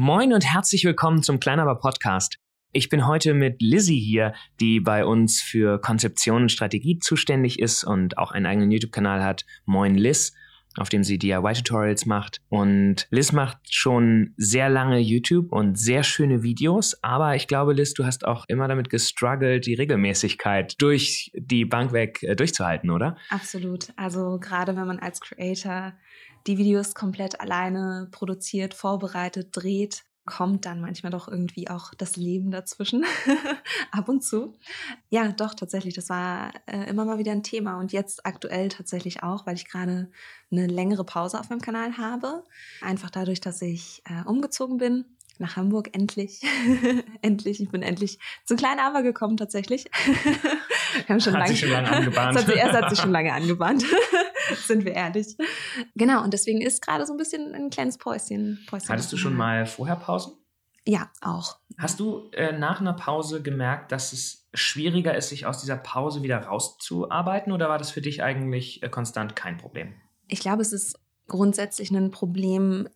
Moin und herzlich willkommen zum Kleinaber Podcast. Ich bin heute mit Lizzie hier, die bei uns für Konzeption und Strategie zuständig ist und auch einen eigenen YouTube-Kanal hat. Moin Liz, auf dem sie DIY-Tutorials macht. Und Liz macht schon sehr lange YouTube und sehr schöne Videos, aber ich glaube, Liz, du hast auch immer damit gestruggelt, die Regelmäßigkeit durch die Bank weg äh, durchzuhalten, oder? Absolut. Also gerade wenn man als Creator die Videos komplett alleine produziert, vorbereitet, dreht, kommt dann manchmal doch irgendwie auch das Leben dazwischen, ab und zu. Ja, doch, tatsächlich, das war äh, immer mal wieder ein Thema und jetzt aktuell tatsächlich auch, weil ich gerade eine längere Pause auf meinem Kanal habe. Einfach dadurch, dass ich äh, umgezogen bin nach Hamburg, endlich. endlich, ich bin endlich zu Klein Aber gekommen tatsächlich. Wir haben schon hat lange, sich schon lange angebahnt. hat, erst hat sich schon lange angebahnt, sind wir ehrlich. Genau, und deswegen ist gerade so ein bisschen ein kleines Päuschen. Päuschen Hattest du schon mal vorher Pausen? Ja, auch. Hast du äh, nach einer Pause gemerkt, dass es schwieriger ist, sich aus dieser Pause wieder rauszuarbeiten oder war das für dich eigentlich äh, konstant kein Problem? Ich glaube, es ist grundsätzlich ein Problem,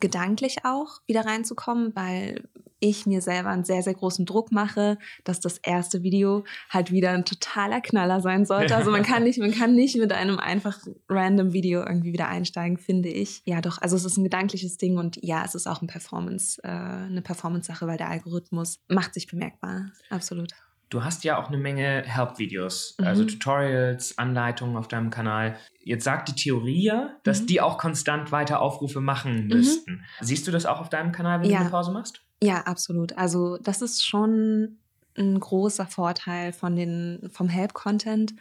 gedanklich auch wieder reinzukommen, weil ich mir selber einen sehr, sehr großen Druck mache, dass das erste Video halt wieder ein totaler Knaller sein sollte. Also man kann nicht, man kann nicht mit einem einfach random Video irgendwie wieder einsteigen, finde ich. Ja, doch, also es ist ein gedankliches Ding und ja, es ist auch ein Performance, äh, eine Performance-Sache, weil der Algorithmus macht sich bemerkbar. Absolut. Du hast ja auch eine Menge Help-Videos, also mhm. also Tutorials, Anleitungen auf deinem Kanal. Jetzt sagt die Theorie ja, dass mhm. die auch konstant weiter Aufrufe machen mhm. müssten. Mhm. Siehst du das auch auf deinem Kanal, wenn ja. du eine Pause machst? Ja, absolut. Also das ist schon ein großer Vorteil von den, vom Help-Content,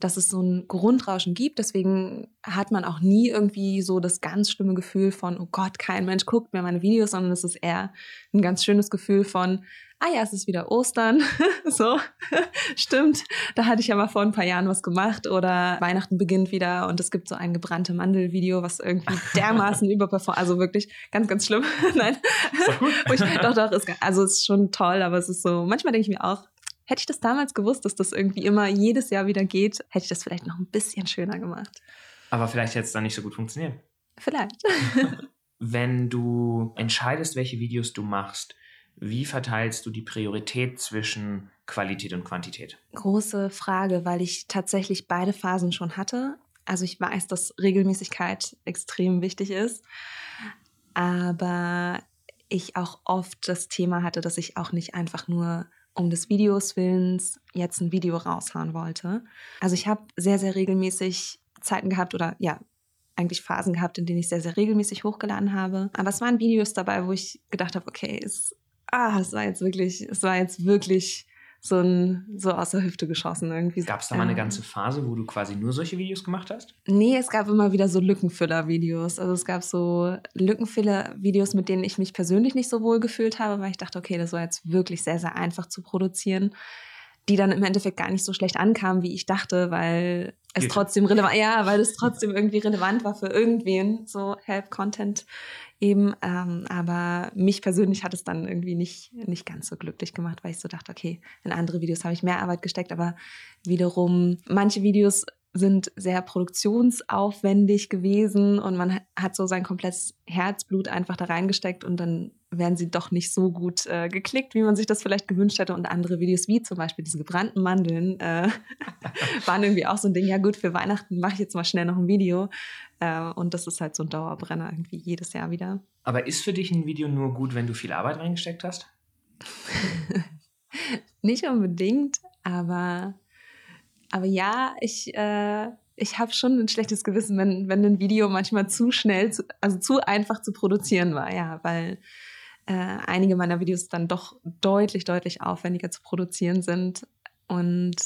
dass es so ein Grundrauschen gibt. Deswegen hat man auch nie irgendwie so das ganz schlimme Gefühl von, oh Gott, kein Mensch guckt mehr meine Videos, sondern es ist eher ein ganz schönes Gefühl von, ah ja, es ist wieder Ostern. so, stimmt. Da hatte ich ja mal vor ein paar Jahren was gemacht oder Weihnachten beginnt wieder und es gibt so ein gebrannte Mandel-Video, was irgendwie dermaßen überperformt. Also wirklich ganz, ganz schlimm. Nein. ich, doch, doch, ist, also es ist schon toll, aber es ist so, manchmal denke ich mir auch, hätte ich das damals gewusst, dass das irgendwie immer jedes Jahr wieder geht, hätte ich das vielleicht noch ein bisschen schöner gemacht. Aber vielleicht hätte es dann nicht so gut funktioniert. Vielleicht. Wenn du entscheidest, welche Videos du machst, wie verteilst du die Priorität zwischen Qualität und Quantität? Große Frage, weil ich tatsächlich beide Phasen schon hatte. Also ich weiß, dass Regelmäßigkeit extrem wichtig ist, aber ich auch oft das Thema hatte, dass ich auch nicht einfach nur um des Videos willens jetzt ein Video raushauen wollte. Also ich habe sehr, sehr regelmäßig Zeiten gehabt oder ja, eigentlich Phasen gehabt, in denen ich sehr, sehr regelmäßig hochgeladen habe. Aber es waren Videos dabei, wo ich gedacht habe, okay, es ah, es war jetzt wirklich, es war jetzt wirklich so, ein, so aus der Hüfte geschossen irgendwie. Gab es da mal eine ganze Phase, wo du quasi nur solche Videos gemacht hast? Nee, es gab immer wieder so Lückenfüller-Videos. Also es gab so Lückenfüller-Videos, mit denen ich mich persönlich nicht so wohl gefühlt habe, weil ich dachte, okay, das war jetzt wirklich sehr, sehr einfach zu produzieren die dann im Endeffekt gar nicht so schlecht ankamen, wie ich dachte, weil es Geht. trotzdem relevant, ja, weil es trotzdem irgendwie relevant war für irgendwen, so Help-Content eben. Ähm, aber mich persönlich hat es dann irgendwie nicht, nicht ganz so glücklich gemacht, weil ich so dachte, okay, in andere Videos habe ich mehr Arbeit gesteckt, aber wiederum manche Videos sind sehr produktionsaufwendig gewesen und man hat so sein komplettes Herzblut einfach da reingesteckt und dann werden sie doch nicht so gut äh, geklickt, wie man sich das vielleicht gewünscht hätte. Und andere Videos, wie zum Beispiel diese gebrannten Mandeln, äh, waren irgendwie auch so ein Ding, ja gut, für Weihnachten mache ich jetzt mal schnell noch ein Video. Äh, und das ist halt so ein Dauerbrenner irgendwie jedes Jahr wieder. Aber ist für dich ein Video nur gut, wenn du viel Arbeit reingesteckt hast? nicht unbedingt, aber aber ja, ich, äh, ich habe schon ein schlechtes Gewissen, wenn, wenn ein Video manchmal zu schnell, zu, also zu einfach zu produzieren war, ja, weil äh, einige meiner Videos dann doch deutlich, deutlich aufwendiger zu produzieren sind. Und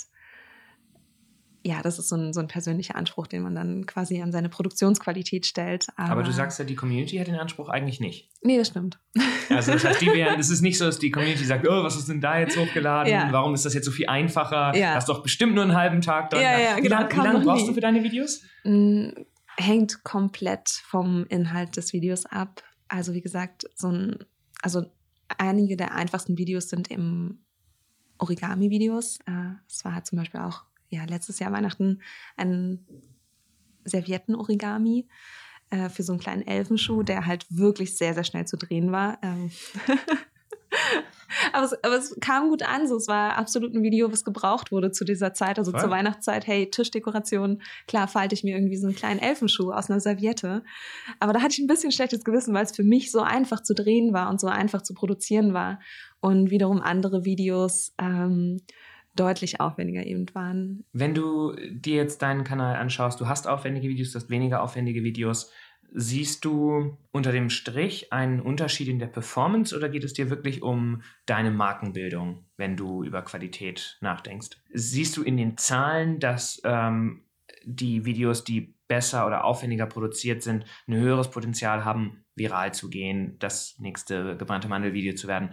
ja, das ist so ein, so ein persönlicher Anspruch, den man dann quasi an seine Produktionsqualität stellt. Aber, Aber, du sagst ja, die Community hat den Anspruch eigentlich nicht. Nee, das stimmt. Also das heißt, die wären, es ist nicht so, dass die Community sagt, oh, was ist denn da jetzt hochgeladen? Ja. Warum ist das jetzt so viel einfacher? Ja. Hast doch bestimmt nur einen halben Tag dran. Ja, ja, wie genau, lange lang brauchst nie. du für deine Videos? Hm, hängt komplett vom Inhalt des Videos ab. Also wie gesagt, so ein, also einige der einfachsten Videos sind eben Origami-Videos. Äh, es war zum Beispiel auch ja, letztes Jahr Weihnachten ein Servietten-Origami. äh, für so einen kleinen Elfenschuh, der halt wirklich sehr, sehr schnell zu drehen war. Ähm aber, es, aber es kam gut an. So, es war absolut ein Video, was gebraucht wurde zu dieser Zeit, also Voll. zur Weihnachtszeit. Hey, Tischdekoration. Klar, falte ich mir irgendwie so einen kleinen Elfenschuh aus einer Serviette. Aber da hatte ich ein bisschen schlechtes Gewissen, weil es für mich so einfach zu drehen war und so einfach zu produzieren war. Und wiederum andere Videos ähm, deutlich aufwendiger eben waren. Wenn du dir jetzt deinen Kanal anschaust, du hast aufwendige Videos, du hast weniger aufwendige Videos. Siehst du unter dem Strich einen Unterschied in der Performance oder geht es dir wirklich um deine Markenbildung, wenn du über Qualität nachdenkst? Siehst du in den Zahlen, dass ähm, die Videos, die besser oder aufwendiger produziert sind, ein höheres Potenzial haben, viral zu gehen, das nächste gebrannte Mandelvideo zu werden?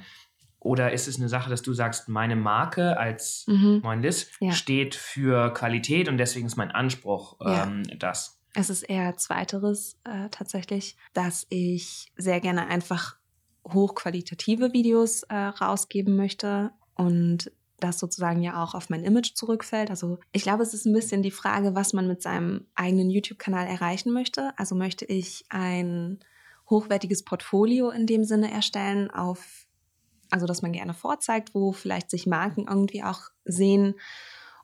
Oder ist es eine Sache, dass du sagst, meine Marke als mhm. Moin Liz ja. steht für Qualität und deswegen ist mein Anspruch ähm, ja. das? Es ist eher zweiteres äh, tatsächlich, dass ich sehr gerne einfach hochqualitative Videos äh, rausgeben möchte und das sozusagen ja auch auf mein Image zurückfällt. Also ich glaube, es ist ein bisschen die Frage, was man mit seinem eigenen YouTube-Kanal erreichen möchte. Also möchte ich ein hochwertiges Portfolio in dem Sinne erstellen, auf, also dass man gerne vorzeigt, wo vielleicht sich Marken irgendwie auch sehen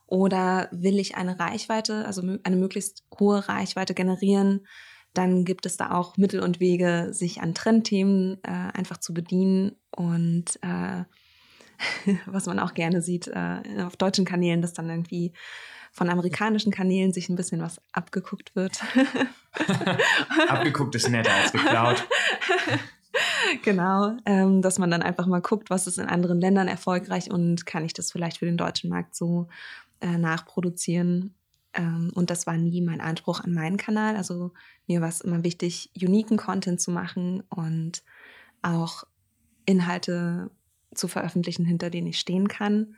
oder will ich eine Reichweite, also eine möglichst hohe Reichweite generieren, dann gibt es da auch Mittel und Wege, sich an Trendthemen äh, einfach zu bedienen und äh, was man auch gerne sieht äh, auf deutschen Kanälen, dass dann irgendwie von amerikanischen Kanälen sich ein bisschen was abgeguckt wird. abgeguckt ist netter als geklaut. genau, ähm, dass man dann einfach mal guckt, was ist in anderen Ländern erfolgreich und kann ich das vielleicht für den deutschen Markt so äh, nachproduzieren. Ähm, und das war nie mein Anspruch an meinen Kanal. Also mir war es immer wichtig, uniken Content zu machen und auch Inhalte zu veröffentlichen, hinter denen ich stehen kann.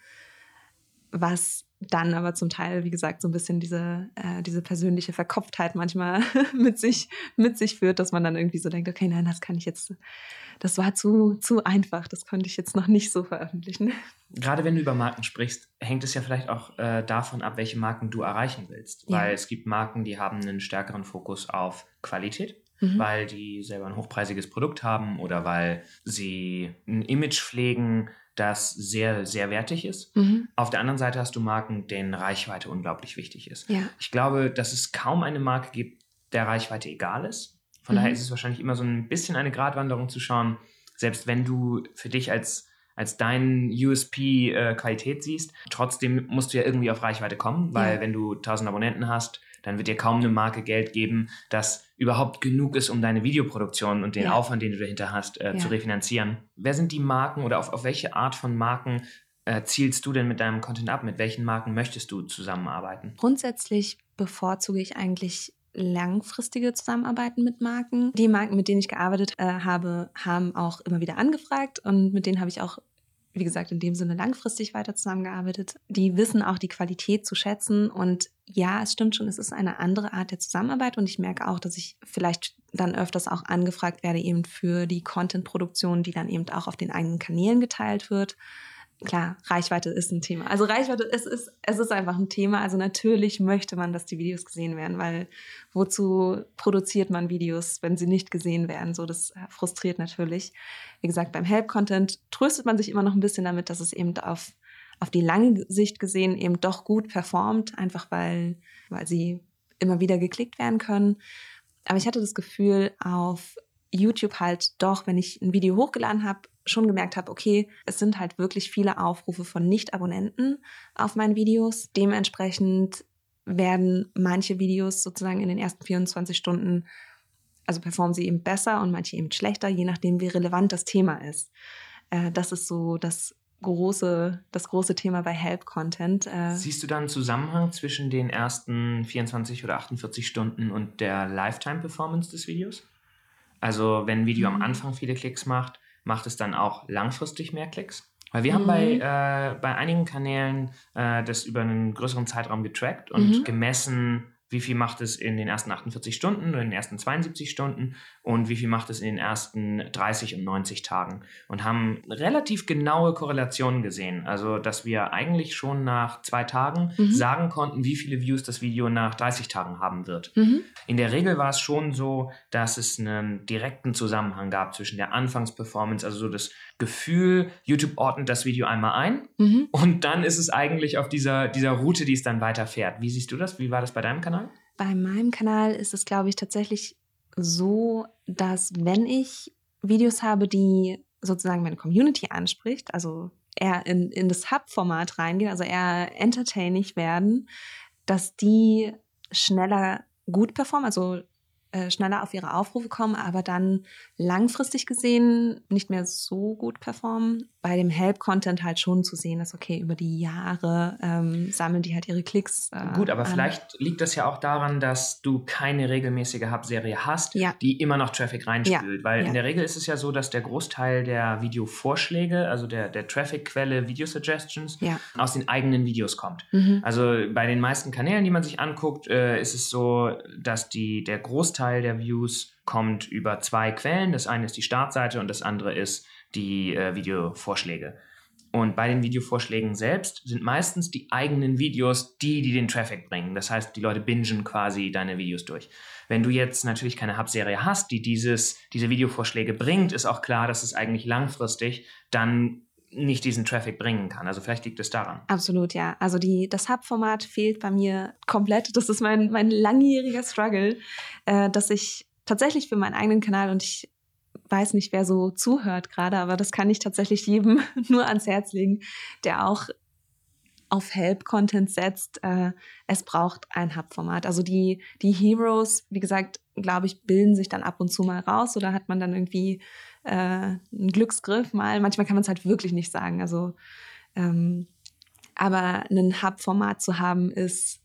Was dann aber zum Teil, wie gesagt, so ein bisschen diese, äh, diese persönliche Verkopftheit manchmal mit sich, mit sich führt, dass man dann irgendwie so denkt, okay, nein, das kann ich jetzt, das war zu, zu einfach, das konnte ich jetzt noch nicht so veröffentlichen. Gerade wenn du über Marken sprichst, hängt es ja vielleicht auch äh, davon ab, welche Marken du erreichen willst. Ja. Weil es gibt Marken, die haben einen stärkeren Fokus auf Qualität. Mhm. weil die selber ein hochpreisiges Produkt haben oder weil sie ein Image pflegen, das sehr, sehr wertig ist. Mhm. Auf der anderen Seite hast du Marken, denen Reichweite unglaublich wichtig ist. Ja. Ich glaube, dass es kaum eine Marke gibt, der Reichweite egal ist. Von mhm. daher ist es wahrscheinlich immer so ein bisschen eine Gratwanderung zu schauen, selbst wenn du für dich als, als dein USP äh, Qualität siehst, trotzdem musst du ja irgendwie auf Reichweite kommen, weil ja. wenn du 1000 Abonnenten hast, dann wird dir kaum eine Marke Geld geben, das überhaupt genug ist, um deine Videoproduktion und den ja. Aufwand, den du dahinter hast, äh, ja. zu refinanzieren. Wer sind die Marken oder auf, auf welche Art von Marken äh, zielst du denn mit deinem Content ab? Mit welchen Marken möchtest du zusammenarbeiten? Grundsätzlich bevorzuge ich eigentlich langfristige Zusammenarbeiten mit Marken. Die Marken, mit denen ich gearbeitet äh, habe, haben auch immer wieder angefragt und mit denen habe ich auch wie gesagt, in dem Sinne langfristig weiter zusammengearbeitet. Die wissen auch die Qualität zu schätzen. Und ja, es stimmt schon, es ist eine andere Art der Zusammenarbeit. Und ich merke auch, dass ich vielleicht dann öfters auch angefragt werde, eben für die Content-Produktion, die dann eben auch auf den eigenen Kanälen geteilt wird klar, Reichweite ist ein Thema. Also Reichweite, es ist, es ist einfach ein Thema. Also natürlich möchte man, dass die Videos gesehen werden, weil wozu produziert man Videos, wenn sie nicht gesehen werden? So, das frustriert natürlich. Wie gesagt, beim Help-Content tröstet man sich immer noch ein bisschen damit, dass es eben auf, auf die lange Sicht gesehen eben doch gut performt, einfach weil, weil sie immer wieder geklickt werden können. Aber ich hatte das Gefühl, auf YouTube halt doch, wenn ich ein Video hochgeladen habe, schon gemerkt habe, okay, es sind halt wirklich viele Aufrufe von Nicht-Abonnenten auf meinen Videos. Dementsprechend werden manche Videos sozusagen in den ersten 24 Stunden, also performen sie eben besser und manche eben schlechter, je nachdem, wie relevant das Thema ist. Äh, das ist so das große, das große Thema bei Help-Content. Äh, Siehst du da einen Zusammenhang zwischen den ersten 24 oder 48 Stunden und der Lifetime-Performance des Videos? Also wenn ein Video am mhm. Anfang viele Klicks macht, macht es dann auch langfristig mehr Klicks? Weil wir mhm. haben bei, äh, bei einigen Kanälen äh, das über einen größeren Zeitraum getrackt und mhm. gemessen, wie viel macht es in den ersten 48 Stunden oder in den ersten 72 Stunden und wie viel macht es in den ersten 30 und 90 Tagen und haben relativ genaue Korrelationen gesehen. Also, dass wir eigentlich schon nach zwei Tagen mhm. sagen konnten, wie viele Views das Video nach 30 Tagen haben wird. Mhm. In der Regel war es schon so, dass es einen direkten Zusammenhang gab zwischen der Anfangsperformance, also so das Gefühl, YouTube ordnet das Video einmal ein mhm. und dann ist es eigentlich auf dieser, dieser Route, die es dann weiterfährt. Wie siehst du das? Wie war das bei deinem Kanal? Bei meinem Kanal ist es, glaube ich, tatsächlich so, dass wenn ich Videos habe, die sozusagen meine Community anspricht, also eher in, in das Hub-Format reingehen, also eher entertaining werden, dass die schneller gut performen, also äh, schneller auf ihre Aufrufe kommen, aber dann langfristig gesehen nicht mehr so gut performen. Bei dem Help-Content halt schon zu sehen, dass okay, über die Jahre ähm, sammeln die halt ihre Klicks. Äh, gut, aber an. vielleicht liegt das ja auch daran, dass du keine regelmäßige Hub-Serie hast, ja. die immer noch Traffic reinspült. Ja. Weil ja. in der Regel ist es ja so, dass der Großteil der Videovorschläge, also der, der Traffic-Quelle Video-Suggestions, aus den eigenen Videos kommt. Mhm. Also bei den meisten Kanälen, die man sich anguckt, äh, ist es so, dass die, der Großteil Großteil der Views kommt über zwei Quellen. Das eine ist die Startseite und das andere ist die äh, Videovorschläge. Und bei den Videovorschlägen selbst sind meistens die eigenen Videos die, die den Traffic bringen. Das heißt, die Leute bingen quasi deine Videos durch. Wenn du jetzt natürlich keine Hub-Serie hast, die dieses, diese Videovorschläge bringt, ist auch klar, dass es eigentlich langfristig dann nicht diesen Traffic bringen kann. Also vielleicht liegt es daran. Absolut, ja. Also die, das Hub-Format fehlt bei mir komplett. Das ist mein, mein langjähriger Struggle, äh, dass ich tatsächlich für meinen eigenen Kanal und ich weiß nicht, wer so zuhört gerade, aber das kann ich tatsächlich jedem nur ans Herz legen, der auch auf Help-Content setzt. Äh, es braucht ein Hub-Format. Also die, die Heroes, wie gesagt, glaube ich, bilden sich dann ab und zu mal raus oder hat man dann irgendwie äh, einen Glücksgriff mal. Manchmal kann man es halt wirklich nicht sagen. Also, ähm, aber ein Hub-Format zu haben, ist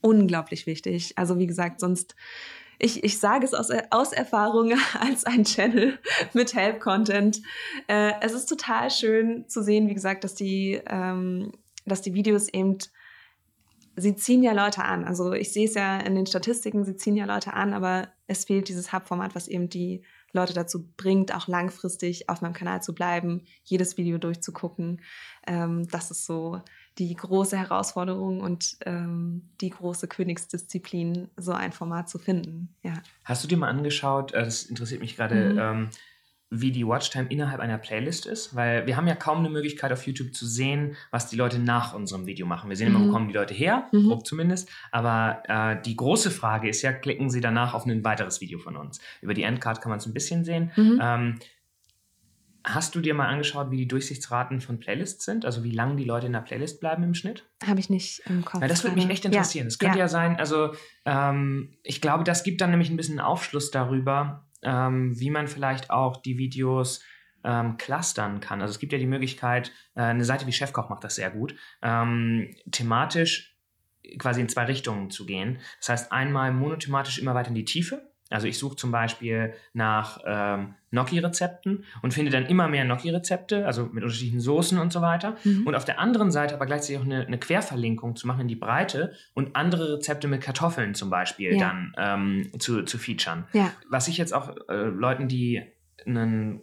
unglaublich wichtig. Also wie gesagt, sonst ich, ich sage es aus, aus Erfahrung als ein Channel mit Help-Content. Äh, es ist total schön zu sehen, wie gesagt, dass die, ähm, dass die Videos eben, sie ziehen ja Leute an. Also ich sehe es ja in den Statistiken, sie ziehen ja Leute an, aber es fehlt dieses Hub-Format, was eben die Leute dazu bringt, auch langfristig auf meinem Kanal zu bleiben, jedes Video durchzugucken. Ähm, das ist so die große Herausforderung und ähm, die große Königsdisziplin, so ein Format zu finden. Ja. Hast du dir mal angeschaut, äh, das interessiert mich gerade, mhm. ähm, wie die Watchtime innerhalb einer Playlist ist, weil wir haben ja kaum eine Möglichkeit auf YouTube zu sehen, was die Leute nach unserem Video machen. Wir sehen immer, wo mhm. kommen die Leute her, mhm. grob zumindest, aber äh, die große Frage ist ja, klicken sie danach auf ein weiteres Video von uns. Über die Endcard kann man es ein bisschen sehen. Mhm. Ähm, hast du dir mal angeschaut, wie die Durchsichtsraten von Playlists sind? Also wie lange die Leute in der Playlist bleiben im Schnitt? Habe ich nicht im Kopf. Weil das würde mich echt interessieren. Es ja. könnte ja. ja. sein, also ähm, ich glaube, das gibt dann nämlich ein bisschen Aufschluss darüber, ähm, wie man vielleicht auch die Videos ähm, clustern kann. Also es gibt ja die Möglichkeit, äh, eine Seite wie Chefkoch macht das sehr gut, ähm, thematisch quasi in zwei Richtungen zu gehen. Das heißt, einmal monothematisch immer weiter in die Tiefe. Also ich suche zum Beispiel nach ähm, Gnocchi-Rezepten und finde dann immer mehr Gnocchi-Rezepte, also mit unterschiedlichen Soßen und so weiter. Mhm. Und auf der anderen Seite aber gleichzeitig auch eine, eine, Querverlinkung zu machen in die Breite und andere Rezepte mit Kartoffeln zum Beispiel ja. dann ähm, zu, zu featuren. Ja. Was ich jetzt auch äh, Leuten, die einen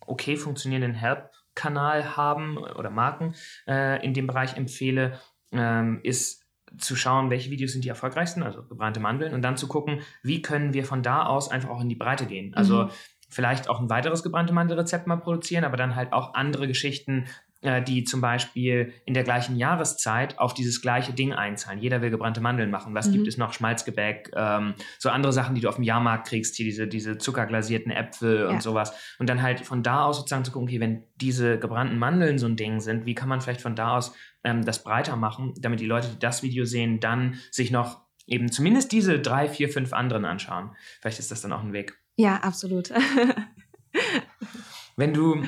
okay funktionierenden Help-Kanal haben oder Marken äh, in dem Bereich empfehle, ähm, ist zu schauen, welche Videos sind die erfolgreichsten, also gebrannte Mandeln, und dann zu gucken, wie können wir von da aus einfach auch in die Breite gehen. Also mhm. vielleicht auch ein weiteres gebrannte Mandelrezept mal produzieren, aber dann halt auch andere Geschichten, die zum Beispiel in der gleichen Jahreszeit auf dieses gleiche Ding einzahlen. Jeder will gebrannte Mandeln machen. Was mhm. gibt es noch? Schmalzgebäck, ähm, so andere Sachen, die du auf dem Jahrmarkt kriegst, hier diese, diese zuckerglasierten Äpfel ja. und sowas. Und dann halt von da aus sozusagen zu gucken, okay, wenn diese gebrannten Mandeln so ein Ding sind, wie kann man vielleicht von da aus ähm, das breiter machen, damit die Leute, die das Video sehen, dann sich noch eben zumindest diese drei, vier, fünf anderen anschauen. Vielleicht ist das dann auch ein Weg. Ja, absolut. Wenn du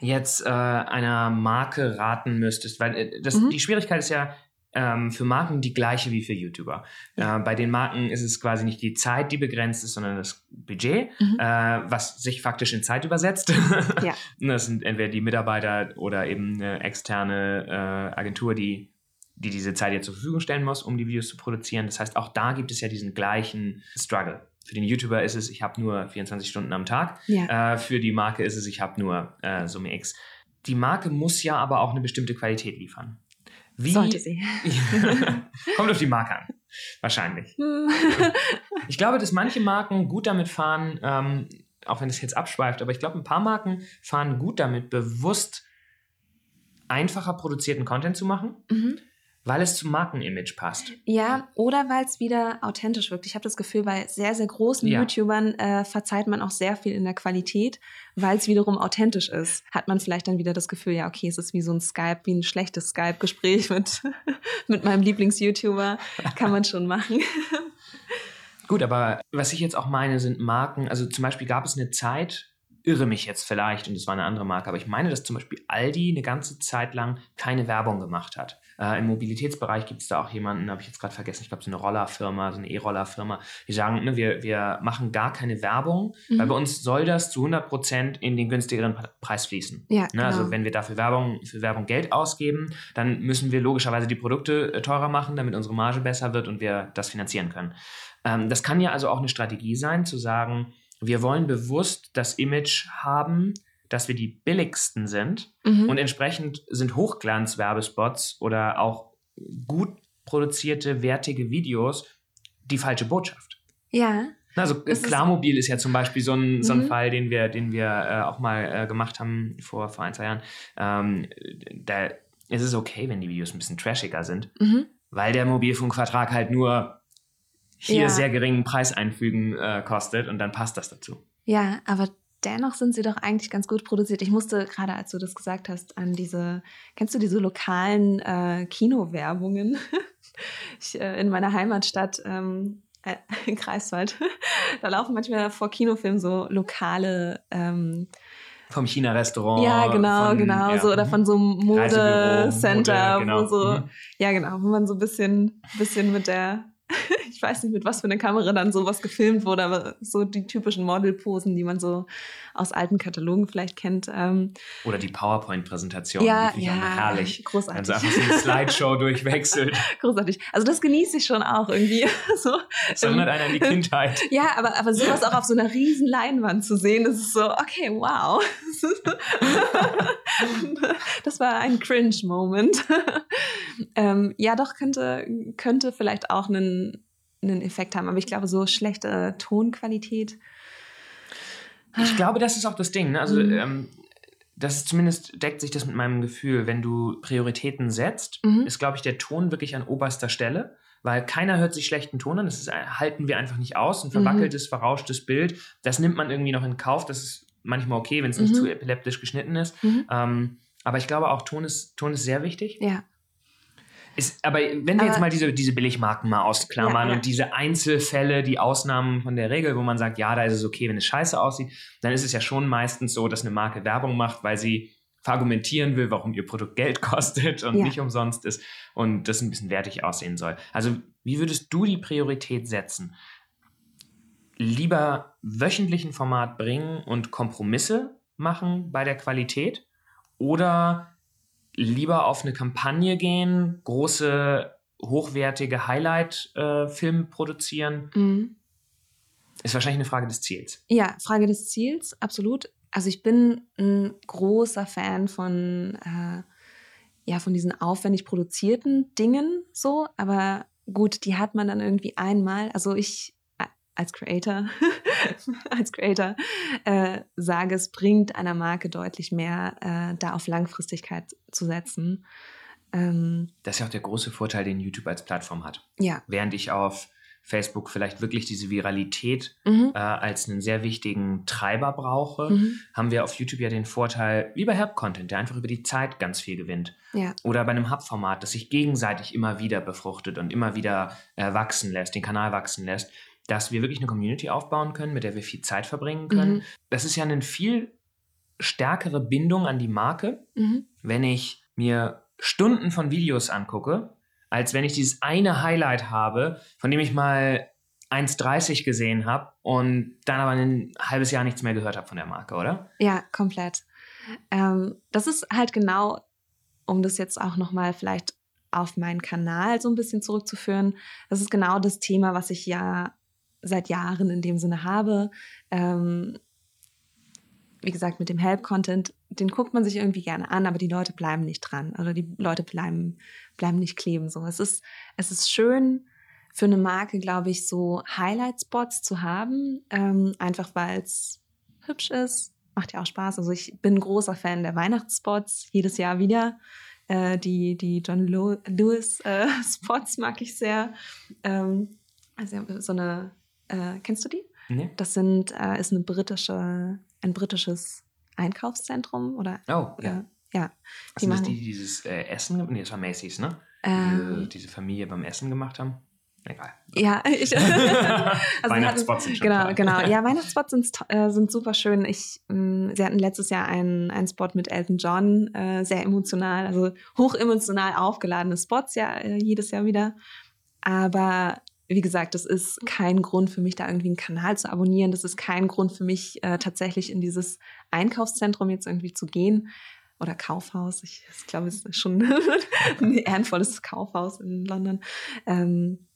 jetzt äh, einer Marke raten müsstest, weil äh, das, mhm. die Schwierigkeit ist ja, ähm, für Marken die gleiche wie für YouTuber. Äh, bei den Marken ist es quasi nicht die Zeit, die begrenzt ist, sondern das Budget, mhm. äh, was sich faktisch in Zeit übersetzt. ja. Das sind entweder die Mitarbeiter oder eben eine externe äh, Agentur, die die diese Zeit jetzt zur Verfügung stellen muss, um die Videos zu produzieren. Das heißt, auch da gibt es ja diesen gleichen Struggle. Für den YouTuber ist es, ich habe nur 24 Stunden am Tag. Ja. Äh, für die Marke ist es, ich habe nur äh, Summe X. Die Marke muss ja aber auch eine bestimmte Qualität liefern. Wie, Sollte sie. Kommt auf die Marke an. Wahrscheinlich. ich glaube, dass manche Marken gut damit fahren, ähm, auch wenn es jetzt abschweift, aber ich glaube, ein paar Marken fahren gut damit, bewusst einfacher produzierten Content zu machen, Mhm. Weil es zum Markenimage passt. Ja, oder weil es wieder authentisch wirkt. Ich habe das Gefühl, bei sehr, sehr großen Ja. YouTubern äh, verzeiht man auch sehr viel in der Qualität, weil es wiederum authentisch ist. Hat man vielleicht dann wieder das Gefühl, ja, okay, es ist wie so ein Skype, wie ein schlechtes Skype-Gespräch mit, mit meinem Lieblings-YouTuber. Kann man schon machen. Gut, aber was ich jetzt auch meine, sind Marken. Also zum Beispiel gab es eine Zeit, irre mich jetzt vielleicht, und es war eine andere Marke, aber ich meine, dass zum Beispiel Aldi eine ganze Zeit lang keine Werbung gemacht hat. Äh, Im Mobilitätsbereich gibt es da auch jemanden, habe ich jetzt gerade vergessen, ich glaube, so eine Rollerfirma, so eine E-Rollerfirma, die sagen, ne, wir, wir machen gar keine Werbung, Mhm. weil bei uns soll das zu 100 Prozent in den günstigeren Pre- Preis fließen. Ja, Ne, genau. Also wenn wir dafür Werbung, für Werbung Geld ausgeben, dann müssen wir logischerweise die Produkte äh, teurer machen, damit unsere Marge besser wird und wir das finanzieren können. Ähm, das kann ja also auch eine Strategie sein, zu sagen, wir wollen bewusst das Image haben, dass wir die billigsten sind Mhm. und entsprechend sind Hochglanz-Werbespots oder auch gut produzierte, wertige Videos die falsche Botschaft. ja, Also Es ist- Klarmobil ist ja zum Beispiel so ein, so ein Mhm. Fall, den wir, den wir äh, auch mal äh, gemacht haben vor, vor ein, zwei Jahren. Ähm, da ist es okay, wenn die Videos ein bisschen trashiger sind, mhm. weil der Mobilfunkvertrag halt nur hier Ja. sehr geringen Preis einfügen äh, kostet und dann passt das dazu. ja, aber dennoch sind sie doch eigentlich ganz gut produziert. Ich musste gerade, als du das gesagt hast, an diese, kennst du diese lokalen äh, Kinowerbungen? ich, äh, in meiner Heimatstadt ähm, äh, in Greifswald, da laufen manchmal vor Kinofilmen so lokale ähm, Vom China-Restaurant. ja, genau, von, genau, ja, so oder mhm. von so einem Modecenter, Mode, genau. wo so, Mhm. ja genau, wo man so ein bisschen, bisschen mit der, ich weiß nicht, mit was für einer Kamera dann sowas gefilmt wurde, aber so die typischen Modelposen, die man so aus alten Katalogen vielleicht kennt. Ähm, Oder die PowerPoint-Präsentation. ja, ja, herrlich. Großartig. so einfach so eine Slideshow durchwechselt. großartig. Also das genieße ich schon auch irgendwie. so, Das erinnert einen an die Kindheit. Ja, aber, aber sowas auch auf so einer riesen Leinwand zu sehen, das ist so, okay, wow. das war ein Cringe-Moment. Ähm, ja, doch, könnte, könnte vielleicht auch einen, einen Effekt haben, aber ich glaube, so schlechte Tonqualität. Ich glaube, das ist auch das Ding. Ne? Also, Mhm. ähm, das ist zumindest deckt sich das mit meinem Gefühl. Wenn du Prioritäten setzt, Mhm. ist, glaube ich, der Ton wirklich an oberster Stelle, weil keiner hört sich schlechten Ton an. Das ist, äh, halten wir einfach nicht aus. Ein Mhm. verwackeltes, verrauschtes Bild, das nimmt man irgendwie noch in Kauf. Das ist manchmal okay, wenn es nicht Mhm. zu epileptisch geschnitten ist. Mhm. Ähm, aber ich glaube auch, Ton ist, Ton ist sehr wichtig. Ja, Ist, aber wenn wir jetzt mal diese, diese Billigmarken mal ausklammern Ja, ja. und diese Einzelfälle, die Ausnahmen von der Regel, wo man sagt, ja, da ist es okay, wenn es scheiße aussieht, dann ist es ja schon meistens so, dass eine Marke Werbung macht, weil sie verargumentieren will, warum ihr Produkt Geld kostet und Ja. nicht umsonst ist und das ein bisschen wertig aussehen soll. Also wie würdest du die Priorität setzen? Lieber wöchentlichen Format bringen und Kompromisse machen bei der Qualität oder lieber auf eine Kampagne gehen, große, hochwertige Highlight-Filme produzieren? mhm. Ist wahrscheinlich eine Frage des Ziels. ja, Frage des Ziels, absolut. Also ich bin ein großer Fan von, äh, ja, von diesen aufwendig produzierten Dingen so, aber gut, die hat man dann irgendwie einmal. Also ich äh, als Creator, als Creator äh, sage, es bringt einer Marke deutlich mehr, äh, da auf Langfristigkeit zu setzen. Ähm, Das ist ja auch der große Vorteil, den YouTube als Plattform hat. ja. Während ich auf Facebook vielleicht wirklich diese Viralität Mhm. äh, als einen sehr wichtigen Treiber brauche, Mhm. haben wir auf YouTube ja den Vorteil, wie bei Help-Content, der einfach über die Zeit ganz viel gewinnt. Ja. Oder bei einem Hub-Format, das sich gegenseitig immer wieder befruchtet und immer wieder äh, wachsen lässt, den Kanal wachsen lässt, dass wir wirklich eine Community aufbauen können, mit der wir viel Zeit verbringen können. Mhm. Das ist ja eine viel stärkere Bindung an die Marke, Mhm. wenn ich mir Stunden von Videos angucke, als wenn ich dieses eine Highlight habe, von dem ich mal 1,30 gesehen habe und dann aber ein halbes Jahr nichts mehr gehört habe von der Marke, oder? Ja, komplett. Ähm, das ist halt genau, um das jetzt auch nochmal vielleicht auf meinen Kanal so ein bisschen zurückzuführen. Das ist genau das Thema, was ich ja seit Jahren in dem Sinne habe. Ähm, wie gesagt, mit dem Help-Content, den guckt man sich irgendwie gerne an, aber die Leute bleiben nicht dran. Also die Leute bleiben, bleiben nicht kleben. So. Es, ist, es ist schön für eine Marke, glaube ich, so Highlight-Spots zu haben, ähm, einfach weil es hübsch ist. Macht ja auch Spaß. Also ich bin großer Fan der Weihnachtsspots, jedes Jahr wieder. Äh, die, die John Lewis äh, mag ich sehr. Ähm, also so eine, äh, kennst du die? Nee. Das sind, äh, ist eine britische, ein britisches Einkaufszentrum oder? Oh, ja. Äh, ja. Die sind das die, die dieses äh, Essen, nee, das war Macy's, ne? Ähm, diese, diese Familie beim Essen gemacht haben? Egal. Ja, ich, also Weihnachtsspots sind schon Genau, toll. genau. Ja, Weihnachtsspots sind, äh, sind super schön. Ich, mh, mm, sie hatten letztes Jahr einen, einen Spot mit Elton John, äh, sehr emotional, also hochemotional aufgeladene Spots ja äh, jedes Jahr wieder. Aber wie gesagt, das ist kein Grund für mich, da irgendwie einen Kanal zu abonnieren. Das ist kein Grund für mich, äh, tatsächlich in dieses Einkaufszentrum jetzt irgendwie zu gehen. Oder Kaufhaus. Ich, ich glaube, es ist schon ein ehrenvolles Kaufhaus in London. Ähm,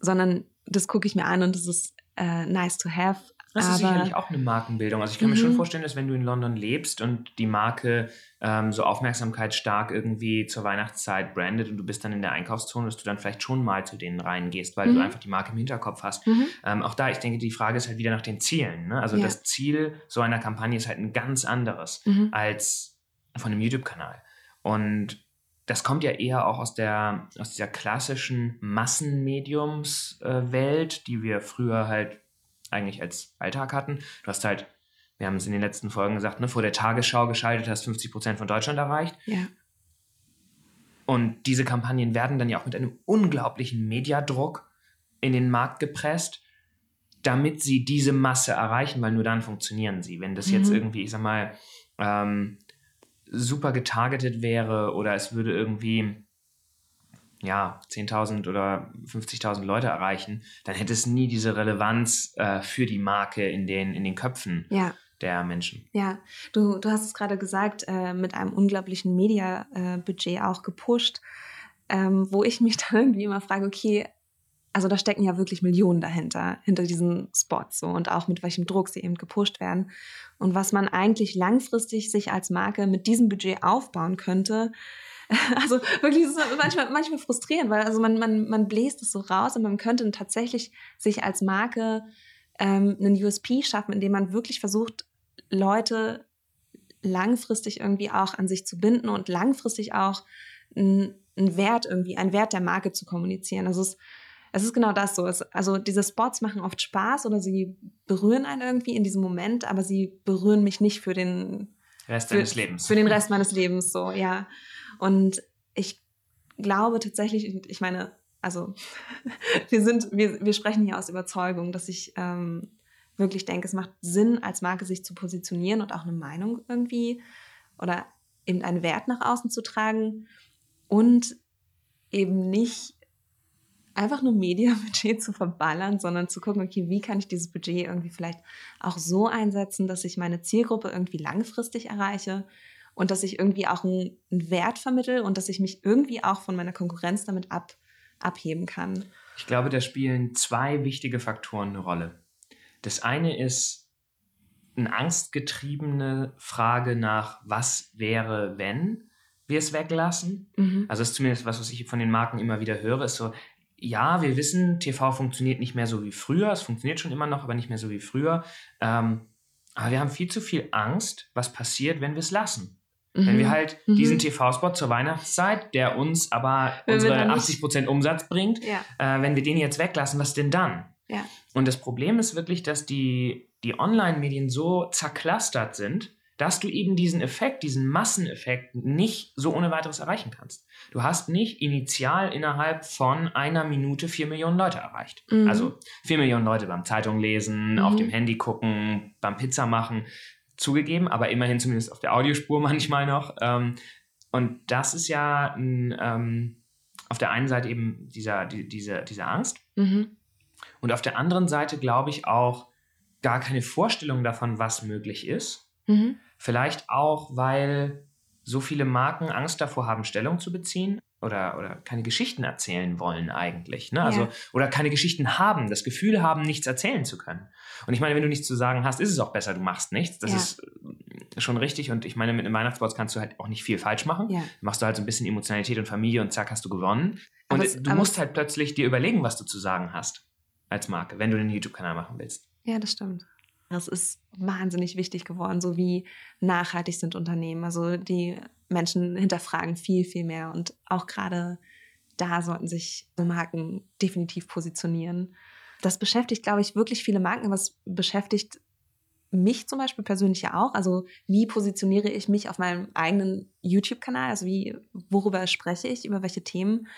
sondern das gucke ich mir an und das ist äh, nice to have. Das ist sicherlich auch eine Markenbildung. Also ich kann mir schon mhm. vorstellen, dass wenn du in London lebst und die Marke ähm, so aufmerksamkeitsstark irgendwie zur Weihnachtszeit brandet und du bist dann in der Einkaufszone, dass du dann vielleicht schon mal zu denen reingehst, weil mhm. du einfach die Marke im Hinterkopf hast. Mhm. Ähm, auch da, ich denke, die Frage ist halt wieder nach den Zielen. Ne? Also ja. das Ziel so einer Kampagne ist halt ein ganz anderes mhm. als von einem YouTube-Kanal. Und das kommt ja eher auch aus der aus dieser klassischen Massenmediumswelt, äh, die wir früher halt eigentlich als Alltag hatten. Du hast halt, wir haben es in den letzten Folgen gesagt, ne, vor der Tagesschau geschaltet, hast 50 Prozent von Deutschland erreicht. Ja. Und diese Kampagnen werden dann ja auch mit einem unglaublichen Mediadruck in den Markt gepresst, damit sie diese Masse erreichen, weil nur dann funktionieren sie. Wenn das mhm. jetzt irgendwie, ich sag mal, ähm, super getargetet wäre oder es würde irgendwie ja, 10.000 oder 50.000 Leute erreichen, dann hätte es nie diese Relevanz äh, für die Marke in den, in den Köpfen ja. der Menschen. Ja, du, du hast es gerade gesagt, äh, mit einem unglaublichen Media-Budget äh, auch gepusht, ähm, wo ich mich dann irgendwie immer frage, okay, also da stecken ja wirklich Millionen dahinter, hinter diesen Spots so und auch mit welchem Druck sie eben gepusht werden. Und was man eigentlich langfristig sich als Marke mit diesem Budget aufbauen könnte, also wirklich ist manchmal, manchmal frustrierend, weil also man, man, man bläst es so raus und man könnte tatsächlich sich als Marke ähm, einen USP schaffen, indem man wirklich versucht, Leute langfristig irgendwie auch an sich zu binden und langfristig auch einen Wert irgendwie, einen Wert der Marke zu kommunizieren. Also es es ist genau das so. Es, also diese Spots machen oft Spaß oder sie berühren einen irgendwie in diesem Moment, aber sie berühren mich nicht für den Rest für, deines Lebens. Für den Rest meines Lebens, so, ja. Und ich glaube tatsächlich, ich meine, also wir sind, wir, wir sprechen hier aus Überzeugung, dass ich ähm, wirklich denke, es macht Sinn, als Marke sich zu positionieren und auch eine Meinung irgendwie oder eben einen Wert nach außen zu tragen und eben nicht einfach nur Mediabudget zu verballern, sondern zu gucken, okay, wie kann ich dieses Budget irgendwie vielleicht auch so einsetzen, dass ich meine Zielgruppe irgendwie langfristig erreiche und dass ich irgendwie auch einen, Wert vermittel und dass ich mich irgendwie auch von meiner Konkurrenz damit ab, abheben kann. Ich glaube, da spielen zwei wichtige Faktoren eine Rolle. Das eine ist eine angstgetriebene Frage nach, was wäre, wenn wir es weglassen. Mhm. Also das ist zumindest was, was ich von den Marken immer wieder höre, ist so, ja, wir wissen, TV funktioniert nicht mehr so wie früher. Es funktioniert schon immer noch, aber nicht mehr so wie früher. Ähm, aber wir haben viel zu viel Angst, was passiert, wenn wir es lassen. Mhm. Wenn wir mhm. halt mhm. diesen TV-Spot zur Weihnachtszeit, der uns aber wenn unsere 80% Umsatz bringt, ja. äh, wenn wir den jetzt weglassen, was denn dann? Ja. Und das Problem ist wirklich, dass die, die Online-Medien so zerklustert sind, dass du eben diesen Effekt, diesen Masseneffekt nicht so ohne weiteres erreichen kannst. Du hast nicht initial innerhalb von einer Minute vier Millionen Leute erreicht. Mhm. Also vier Millionen Leute beim Zeitung lesen, mhm. auf dem Handy gucken, beim Pizza machen, zugegeben, aber immerhin zumindest auf der Audiospur manchmal noch. Ähm, und das ist ja ein, ähm, auf der einen Seite eben dieser, die, diese, diese Angst. Mhm. Und auf der anderen Seite glaube ich auch gar keine Vorstellung davon, was möglich ist. Vielleicht auch, weil so viele Marken Angst davor haben, Stellung zu beziehen. oder, oder keine Geschichten erzählen wollen eigentlich. Ne? Also, ja. Oder keine Geschichten haben, das Gefühl haben, nichts erzählen zu können. Und ich meine, wenn du nichts zu sagen hast, ist es auch besser, du machst nichts. Das ja. ist äh, schon richtig. Und ich meine, mit einem Weihnachtsbox kannst du halt auch nicht viel falsch machen. Ja. Machst du halt so ein bisschen Emotionalität und Familie und zack, hast du gewonnen. Und es, du musst halt plötzlich dir überlegen, was du zu sagen hast als Marke, wenn du den YouTube-Kanal machen willst. Ja, das stimmt. Das ist wahnsinnig wichtig geworden, so wie nachhaltig sind Unternehmen. Also die Menschen hinterfragen viel, viel mehr. Und auch gerade da sollten sich Marken definitiv positionieren. Das beschäftigt, glaube ich, wirklich viele Marken, aber es beschäftigt mich zum Beispiel persönlich ja auch. Also wie positioniere ich mich auf meinem eigenen YouTube-Kanal? Also wie, worüber spreche ich? Über welche Themen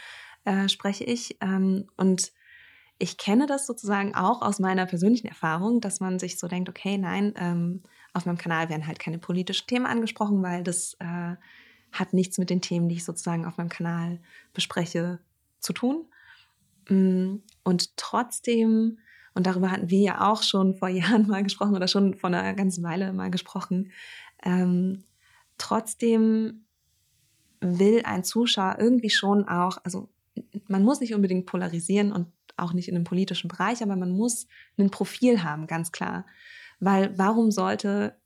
äh, spreche ich? Ähm, und ich kenne das sozusagen auch aus meiner persönlichen Erfahrung, dass man sich so denkt, okay, nein, ähm, auf meinem Kanal werden halt keine politischen Themen angesprochen, weil das äh, hat nichts mit den Themen, die ich sozusagen auf meinem Kanal bespreche, zu tun. Mm, und trotzdem, und darüber hatten wir ja auch schon vor Jahren mal gesprochen oder schon vor einer ganzen Weile mal gesprochen, ähm, trotzdem will ein Zuschauer irgendwie schon auch, also man muss nicht unbedingt polarisieren und auch nicht in einem politischen Bereich, aber man muss ein Profil haben, ganz klar. Weil warum sollte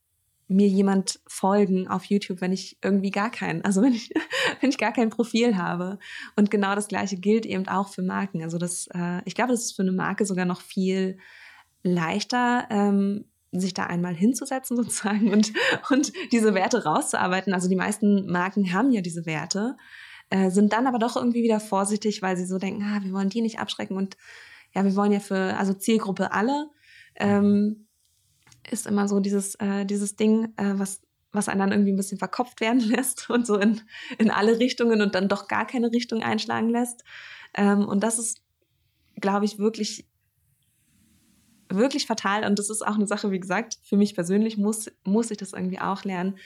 mir jemand folgen auf YouTube, wenn ich irgendwie gar keinen, also wenn ich, wenn ich gar kein Profil habe. Und genau das Gleiche gilt eben auch für Marken. Also das, äh, ich glaube, das ist für eine Marke sogar noch viel leichter, ähm, sich da einmal hinzusetzen sozusagen und, und diese Werte rauszuarbeiten. Also die meisten Marken haben ja diese Werte, äh, sind dann aber doch irgendwie wieder vorsichtig, weil sie so denken, ah, wir wollen die nicht abschrecken und ja, wir wollen ja für, also Zielgruppe alle. Ähm, ist immer so dieses, äh, dieses Ding, äh, was, was einen dann irgendwie ein bisschen verkopft werden lässt und so in, in alle Richtungen und dann doch gar keine Richtung einschlagen lässt. Ähm, und das ist, glaube ich, wirklich, wirklich fatal. Und das ist auch eine Sache, wie gesagt, für mich persönlich muss, muss ich das irgendwie auch lernen.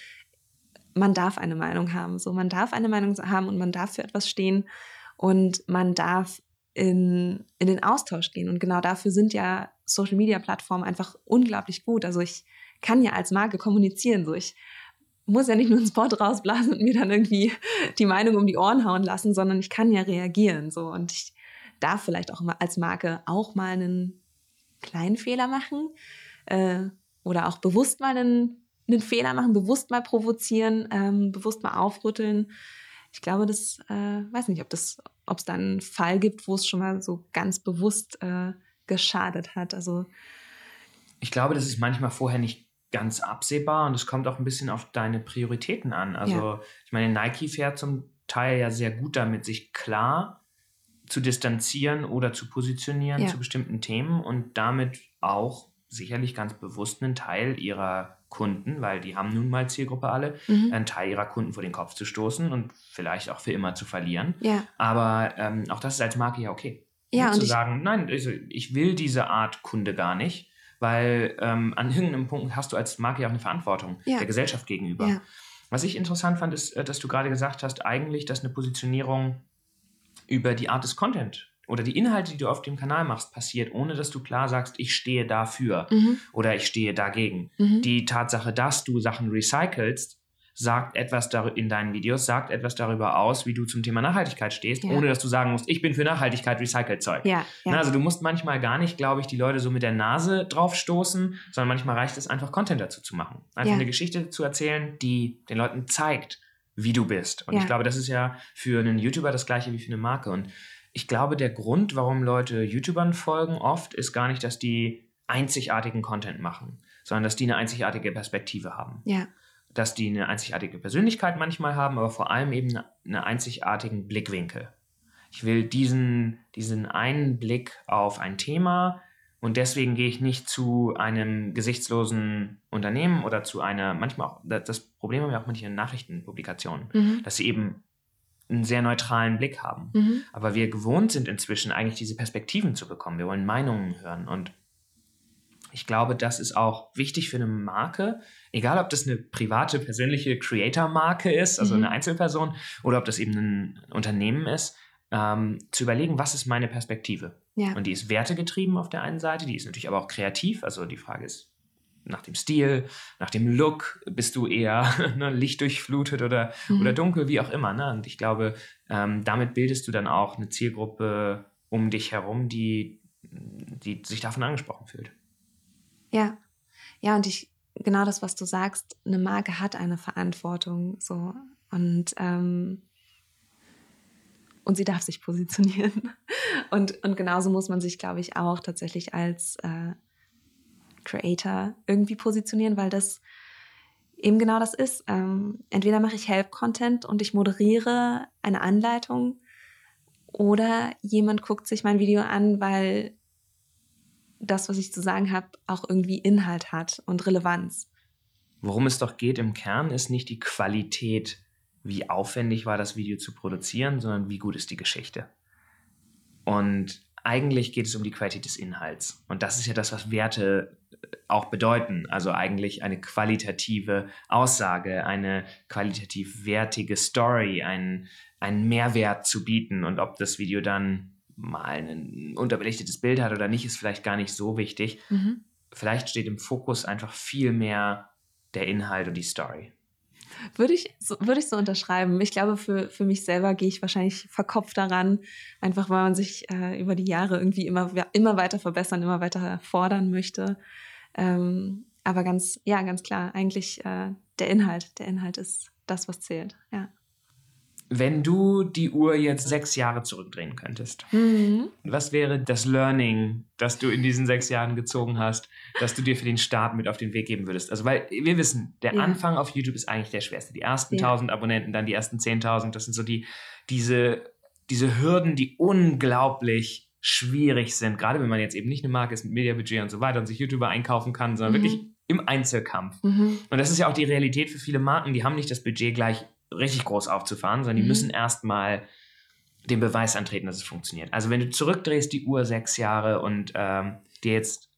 Man darf eine Meinung haben. So, man darf eine Meinung haben und man darf für etwas stehen und man darf in, in den Austausch gehen. Und genau dafür sind ja Social-Media-Plattformen einfach unglaublich gut. Also ich kann ja als Marke kommunizieren. So ich muss ja nicht nur einen Spot rausblasen und mir dann irgendwie die Meinung um die Ohren hauen lassen, sondern ich kann ja reagieren. So und ich darf vielleicht auch als Marke auch mal einen kleinen Fehler machen äh, oder auch bewusst mal einen, einen Fehler machen, bewusst mal provozieren, ähm, bewusst mal aufrütteln ich glaube, das, äh, weiß nicht, ob das, ob es da einen Fall gibt, wo es schon mal so ganz bewusst äh, geschadet hat. Also ich glaube, das ist manchmal vorher nicht ganz absehbar und es kommt auch ein bisschen auf deine Prioritäten an. Also ja. ich meine, Nike fährt zum Teil ja sehr gut damit, sich klar zu distanzieren oder zu positionieren ja. zu bestimmten Themen und damit auch sicherlich ganz bewusst einen Teil ihrer Kunden, weil die haben nun mal Zielgruppe alle, mhm. einen Teil ihrer Kunden vor den Kopf zu stoßen und vielleicht auch für immer zu verlieren. Ja. Aber ähm, auch das ist als Marke ja okay. Ja, zu sagen, nein, also ich will diese Art Kunde gar nicht, weil ähm, an irgendeinem Punkt hast du als Marke ja auch eine Verantwortung ja. der Gesellschaft gegenüber. Ja. Was ich interessant fand, ist, äh, dass du gerade gesagt hast, eigentlich, dass eine Positionierung über die Art des Content oder die Inhalte, die du auf dem Kanal machst, passiert, ohne dass du klar sagst, ich stehe dafür mhm. oder ich stehe dagegen. Mhm. Die Tatsache, dass du Sachen recycelst, sagt etwas in deinen Videos, sagt etwas darüber aus, wie du zum Thema Nachhaltigkeit stehst, ja. ohne dass du sagen musst, ich bin für Nachhaltigkeit recycelt Zeug. Ja, ja. Also du musst manchmal gar nicht, glaube ich, die Leute so mit der Nase drauf stoßen, sondern manchmal reicht es einfach, Content dazu zu machen. Einfach eine Geschichte zu erzählen, die den Leuten zeigt, wie du bist. Und ich glaube, das ist ja für einen YouTuber das gleiche wie für eine Marke. Und ich glaube, der Grund, warum Leute YouTubern folgen, oft ist gar nicht, dass die einzigartigen Content machen, sondern dass die eine einzigartige Perspektive haben. Ja. Dass die eine einzigartige Persönlichkeit manchmal haben, aber vor allem eben einen einzigartigen Blickwinkel. Ich will diesen, diesen einen Blick auf ein Thema und deswegen gehe ich nicht zu einem gesichtslosen Unternehmen oder zu einer, manchmal auch, das Problem haben wir auch manche Nachrichtenpublikationen, mhm. dass sie eben einen sehr neutralen Blick haben. Mhm. Aber wir gewohnt sind inzwischen eigentlich diese Perspektiven zu bekommen. Wir wollen Meinungen hören und ich glaube, das ist auch wichtig für eine Marke, egal ob das eine private, persönliche Creator-Marke ist, also mhm. eine Einzelperson, oder ob das eben ein Unternehmen ist, ähm, zu überlegen, was ist meine Perspektive. Ja. Und die ist wertegetrieben auf der einen Seite, die ist natürlich aber auch kreativ. Also die Frage ist, nach dem Stil, nach dem Look, bist du eher ne, lichtdurchflutet oder, mhm. oder dunkel, wie auch immer. Ne? Und ich glaube, ähm, damit bildest du dann auch eine Zielgruppe um dich herum, die, die sich davon angesprochen fühlt. Ja, ja, und ich, genau das, was du sagst, eine Marke hat eine Verantwortung, so, und, ähm, und sie darf sich positionieren. Und, und genauso muss man sich, glaube ich, auch tatsächlich als äh, Creator irgendwie positionieren, weil das eben genau das ist. Ähm, entweder mache ich Help-Content und ich moderiere eine Anleitung oder jemand guckt sich mein Video an, weil das, was ich zu sagen habe, auch irgendwie Inhalt hat und Relevanz. Worum es doch geht im Kern, ist nicht die Qualität, wie aufwendig war das Video zu produzieren, sondern wie gut ist die Geschichte. Und eigentlich geht es um die Qualität des Inhalts. Und das ist ja das, was Werte auch bedeuten. Also eigentlich eine qualitative Aussage, eine qualitativ wertige Story, einen, einen Mehrwert zu bieten. Und ob das Video dann mal ein unterbelichtetes Bild hat oder nicht, ist vielleicht gar nicht so wichtig. Mhm. Vielleicht steht im Fokus einfach viel mehr der Inhalt und die Story. Würde ich, so, würde ich so unterschreiben. Ich glaube, für, für mich selber gehe ich wahrscheinlich verkopft daran, einfach weil man sich äh, über die Jahre irgendwie immer, immer weiter verbessern, immer weiter fordern möchte. Ähm, aber ganz, ja, ganz klar, eigentlich äh, der Inhalt. Der Inhalt ist das, was zählt, ja. Wenn du die Uhr jetzt sechs Jahre zurückdrehen könntest, mhm. was wäre das Learning, das du in diesen sechs Jahren gezogen hast, das du dir für den Start mit auf den Weg geben würdest? Also, weil wir wissen, der ja. Anfang auf YouTube ist eigentlich der schwerste. Die ersten ja. 1000 Abonnenten, dann die ersten 10.000, das sind so die, diese, diese Hürden, die unglaublich schwierig sind, gerade wenn man jetzt eben nicht eine Marke ist mit Mediabudget und so weiter und sich YouTuber einkaufen kann, sondern mhm. wirklich im Einzelkampf. Mhm. Und das ist ja auch die Realität für viele Marken, die haben nicht das Budget gleich richtig groß aufzufahren, sondern die mhm. müssen erstmal den Beweis antreten, dass es funktioniert. Also wenn du zurückdrehst die Uhr sechs Jahre und ähm, dir jetzt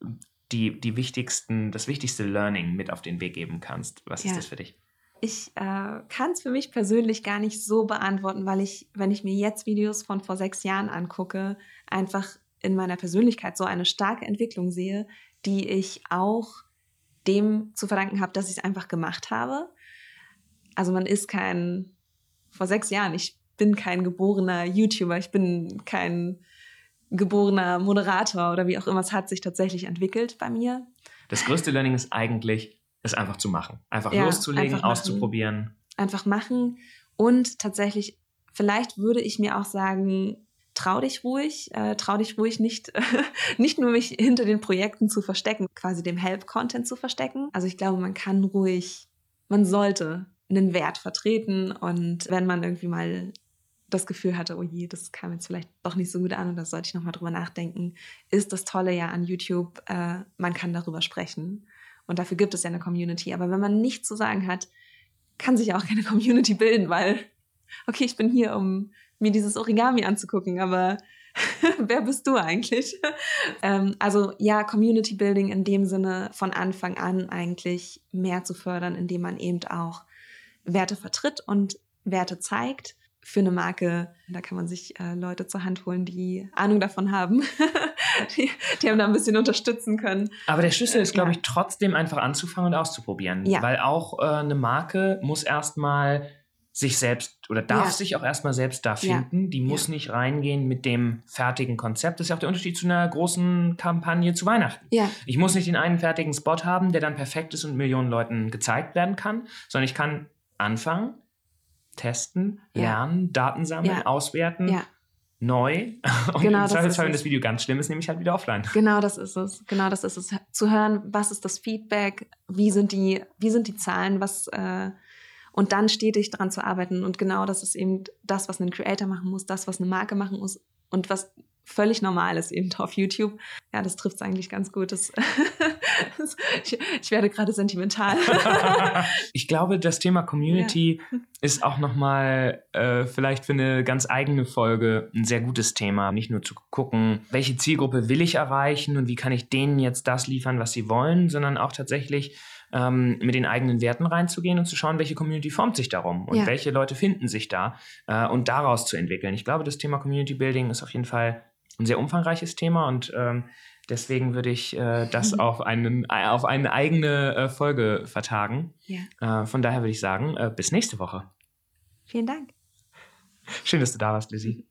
die, die wichtigsten, das wichtigste Learning mit auf den Weg geben kannst, was ja. ist das für dich? Ich äh, kann es für mich persönlich gar nicht so beantworten, weil ich, wenn ich mir jetzt Videos von vor sechs Jahren angucke, einfach in meiner Persönlichkeit so eine starke Entwicklung sehe, die ich auch dem zu verdanken habe, dass ich es einfach gemacht habe. Also man ist kein, vor sechs Jahren, ich bin kein geborener YouTuber, ich bin kein geborener Moderator oder wie auch immer. Es hat sich tatsächlich entwickelt bei mir. Das größte Learning ist eigentlich, es einfach zu machen. Einfach ja, loszulegen, einfach auszuprobieren. Einfach machen. Und tatsächlich, vielleicht würde ich mir auch sagen, trau dich ruhig, äh, trau dich ruhig nicht, nicht nur mich hinter den Projekten zu verstecken, quasi dem Help-Content zu verstecken. Also ich glaube, man kann ruhig, man sollte einen Wert vertreten und wenn man irgendwie mal das Gefühl hatte, oh je, das kam jetzt vielleicht doch nicht so gut an und da sollte ich nochmal drüber nachdenken, ist das Tolle ja an YouTube, äh, man kann darüber sprechen. Und dafür gibt es ja eine Community. Aber wenn man nichts zu sagen hat, kann sich auch keine Community bilden, weil, okay, ich bin hier, um mir dieses Origami anzugucken, aber wer bist du eigentlich? ähm, also ja, Community Building in dem Sinne von Anfang an eigentlich mehr zu fördern, indem man eben auch Werte vertritt und Werte zeigt für eine Marke, da kann man sich äh, Leute zur Hand holen, die Ahnung davon haben, die, die haben da ein bisschen unterstützen können. Aber der Schlüssel ist, glaube ja. ich, trotzdem einfach anzufangen und auszuprobieren. Ja. Weil auch äh, eine Marke muss erstmal sich selbst oder darf ja. sich auch erstmal selbst da finden. Die muss nicht reingehen mit dem fertigen Konzept. Das ist ja auch der Unterschied zu einer großen Kampagne zu Weihnachten. Ich muss nicht den einen fertigen Spot haben, der dann perfekt ist und Millionen Leuten gezeigt werden kann, sondern ich kann anfangen testen, ja. lernen, Daten sammeln, ja. auswerten. Ja. Neu. Und genau, im Zweifelsfall, wenn das Video ganz schlimm ist, nehme ich halt wieder offline. Genau, das ist es. Genau, das ist es. Zu hören, was ist das Feedback, wie sind die, wie sind die Zahlen, was, äh, und dann stetig daran zu arbeiten. Und genau das ist eben das, was ein Creator machen muss, das, was eine Marke machen muss und was völlig normal ist eben auf YouTube. Ja, das trifft es eigentlich ganz gut. Das, ich, ich, werde gerade sentimental. ich glaube, das Thema Community ja. ist auch nochmal äh, vielleicht für eine ganz eigene Folge ein sehr gutes Thema. Nicht nur zu gucken, welche Zielgruppe will ich erreichen und wie kann ich denen jetzt das liefern, was sie wollen, sondern auch tatsächlich ähm, mit den eigenen Werten reinzugehen und zu schauen, welche Community formt sich darum und ja. welche Leute finden sich da äh, und daraus zu entwickeln. Ich glaube, das Thema Community Building ist auf jeden Fall ein sehr umfangreiches Thema und ähm, Deswegen würde ich äh, das auf, einen, äh, auf eine eigene äh, Folge vertagen. Ja. Äh, von daher würde ich sagen, äh, bis nächste Woche. Vielen Dank. Schön, dass du da warst, Lizzie.